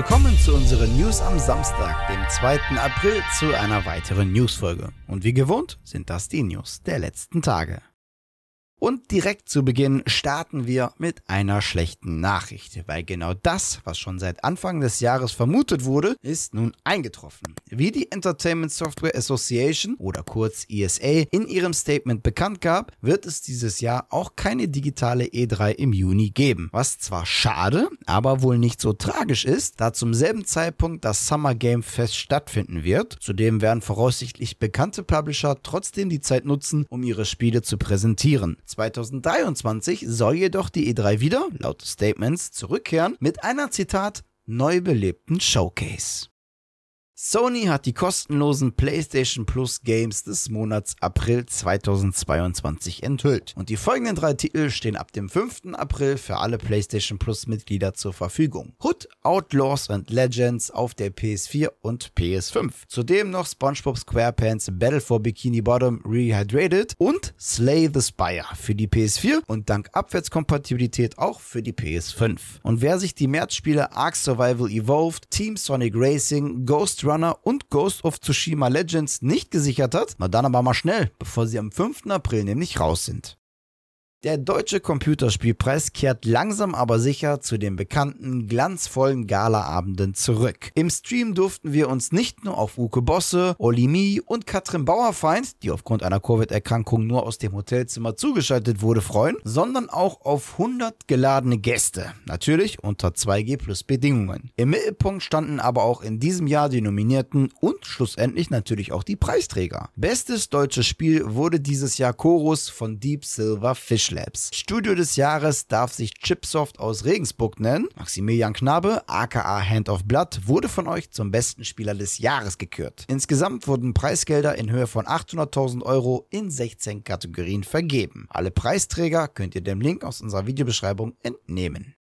willkommen zu unseren News am Samstag, dem 2. April, zu einer weiteren Newsfolge. Und wie gewohnt sind das die News der letzten Tage. Und direkt zu Beginn starten wir mit einer schlechten Nachricht, weil genau das, was schon seit Anfang des Jahres vermutet wurde, ist nun eingetroffen. Wie die Entertainment Software Association oder kurz ESA in ihrem Statement bekannt gab, wird es dieses Jahr auch keine digitale E3 im Juni geben. Was zwar schade, aber wohl nicht so tragisch ist, da zum selben Zeitpunkt das Summer Game Fest stattfinden wird. Zudem werden voraussichtlich bekannte Publisher trotzdem die Zeit nutzen, um ihre Spiele zu präsentieren. 2023 soll jedoch die E3 wieder, laut Statements, zurückkehren mit einer Zitat neu belebten Showcase. Sony hat die kostenlosen PlayStation Plus Games des Monats April 2022 enthüllt. Und die folgenden drei Titel stehen ab dem 5. April für alle PlayStation Plus Mitglieder zur Verfügung. Hood, Outlaws and Legends auf der PS4 und PS5. Zudem noch SpongeBob SquarePants Battle for Bikini Bottom Rehydrated und Slay the Spire für die PS4 und dank Abwärtskompatibilität auch für die PS5. Und wer sich die Märzspiele Ark Survival Evolved, Team Sonic Racing, Ghost Runner und Ghost of Tsushima Legends nicht gesichert hat, na dann aber mal schnell, bevor sie am 5. April nämlich raus sind. Der deutsche Computerspielpreis kehrt langsam aber sicher zu den bekannten glanzvollen Galaabenden zurück. Im Stream durften wir uns nicht nur auf Uke Bosse, Olimi und Katrin Bauerfeind, die aufgrund einer Covid-Erkrankung nur aus dem Hotelzimmer zugeschaltet wurde, freuen, sondern auch auf 100 geladene Gäste. Natürlich unter 2G plus Bedingungen. Im Mittelpunkt standen aber auch in diesem Jahr die Nominierten und schlussendlich natürlich auch die Preisträger. Bestes deutsches Spiel wurde dieses Jahr Chorus von Deep Silver Fish Labs. Studio des Jahres darf sich Chipsoft aus Regensburg nennen. Maximilian Knabe, aka Hand of Blood, wurde von euch zum besten Spieler des Jahres gekürt. Insgesamt wurden Preisgelder in Höhe von 800.000 Euro in 16 Kategorien vergeben. Alle Preisträger könnt ihr dem Link aus unserer Videobeschreibung entnehmen.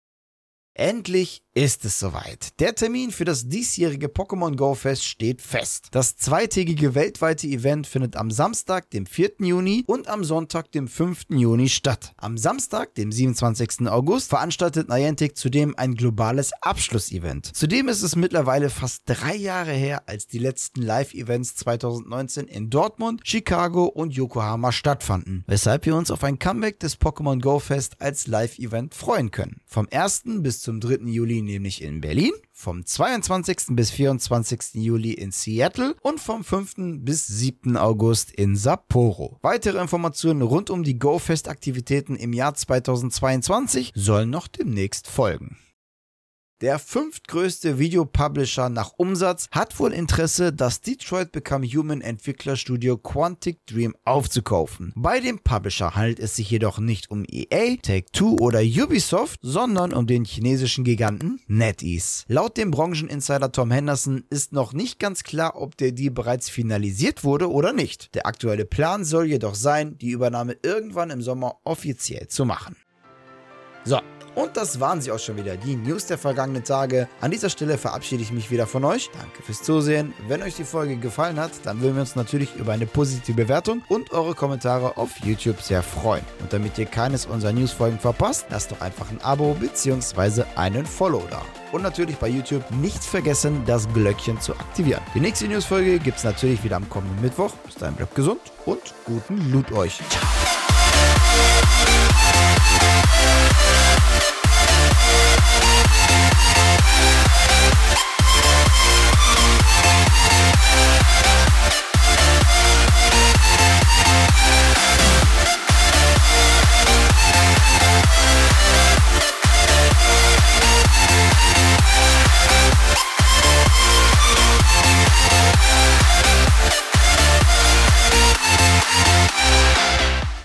Endlich ist es soweit. Der Termin für das diesjährige Pokémon Go Fest steht fest. Das zweitägige weltweite Event findet am Samstag, dem 4. Juni und am Sonntag, dem 5. Juni statt. Am Samstag, dem 27. August, veranstaltet Niantic zudem ein globales Abschlussevent. Zudem ist es mittlerweile fast drei Jahre her, als die letzten Live-Events 2019 in Dortmund, Chicago und Yokohama stattfanden, weshalb wir uns auf ein Comeback des Pokémon Go Fest als Live-Event freuen können. Vom 1. bis zum 3. Juli nämlich in Berlin, vom 22. bis 24. Juli in Seattle und vom 5. bis 7. August in Sapporo. Weitere Informationen rund um die GoFest-Aktivitäten im Jahr 2022 sollen noch demnächst folgen. Der fünftgrößte Videopublisher nach Umsatz hat wohl Interesse, das Detroit Become Human Entwicklerstudio Quantic Dream aufzukaufen. Bei dem Publisher handelt es sich jedoch nicht um EA, Take-Two oder Ubisoft, sondern um den chinesischen Giganten NetEase. Laut dem Brancheninsider Tom Henderson ist noch nicht ganz klar, ob der Deal bereits finalisiert wurde oder nicht. Der aktuelle Plan soll jedoch sein, die Übernahme irgendwann im Sommer offiziell zu machen. So, und das waren sie auch schon wieder, die News der vergangenen Tage. An dieser Stelle verabschiede ich mich wieder von euch. Danke fürs Zusehen. Wenn euch die Folge gefallen hat, dann würden wir uns natürlich über eine positive Bewertung und eure Kommentare auf YouTube sehr freuen. Und damit ihr keines unserer Newsfolgen verpasst, lasst doch einfach ein Abo bzw. einen Follow da. Und natürlich bei YouTube nicht vergessen, das Glöckchen zu aktivieren. Die nächste Newsfolge gibt es natürlich wieder am kommenden Mittwoch. Bis dahin bleibt gesund und guten Loot euch. Ciao.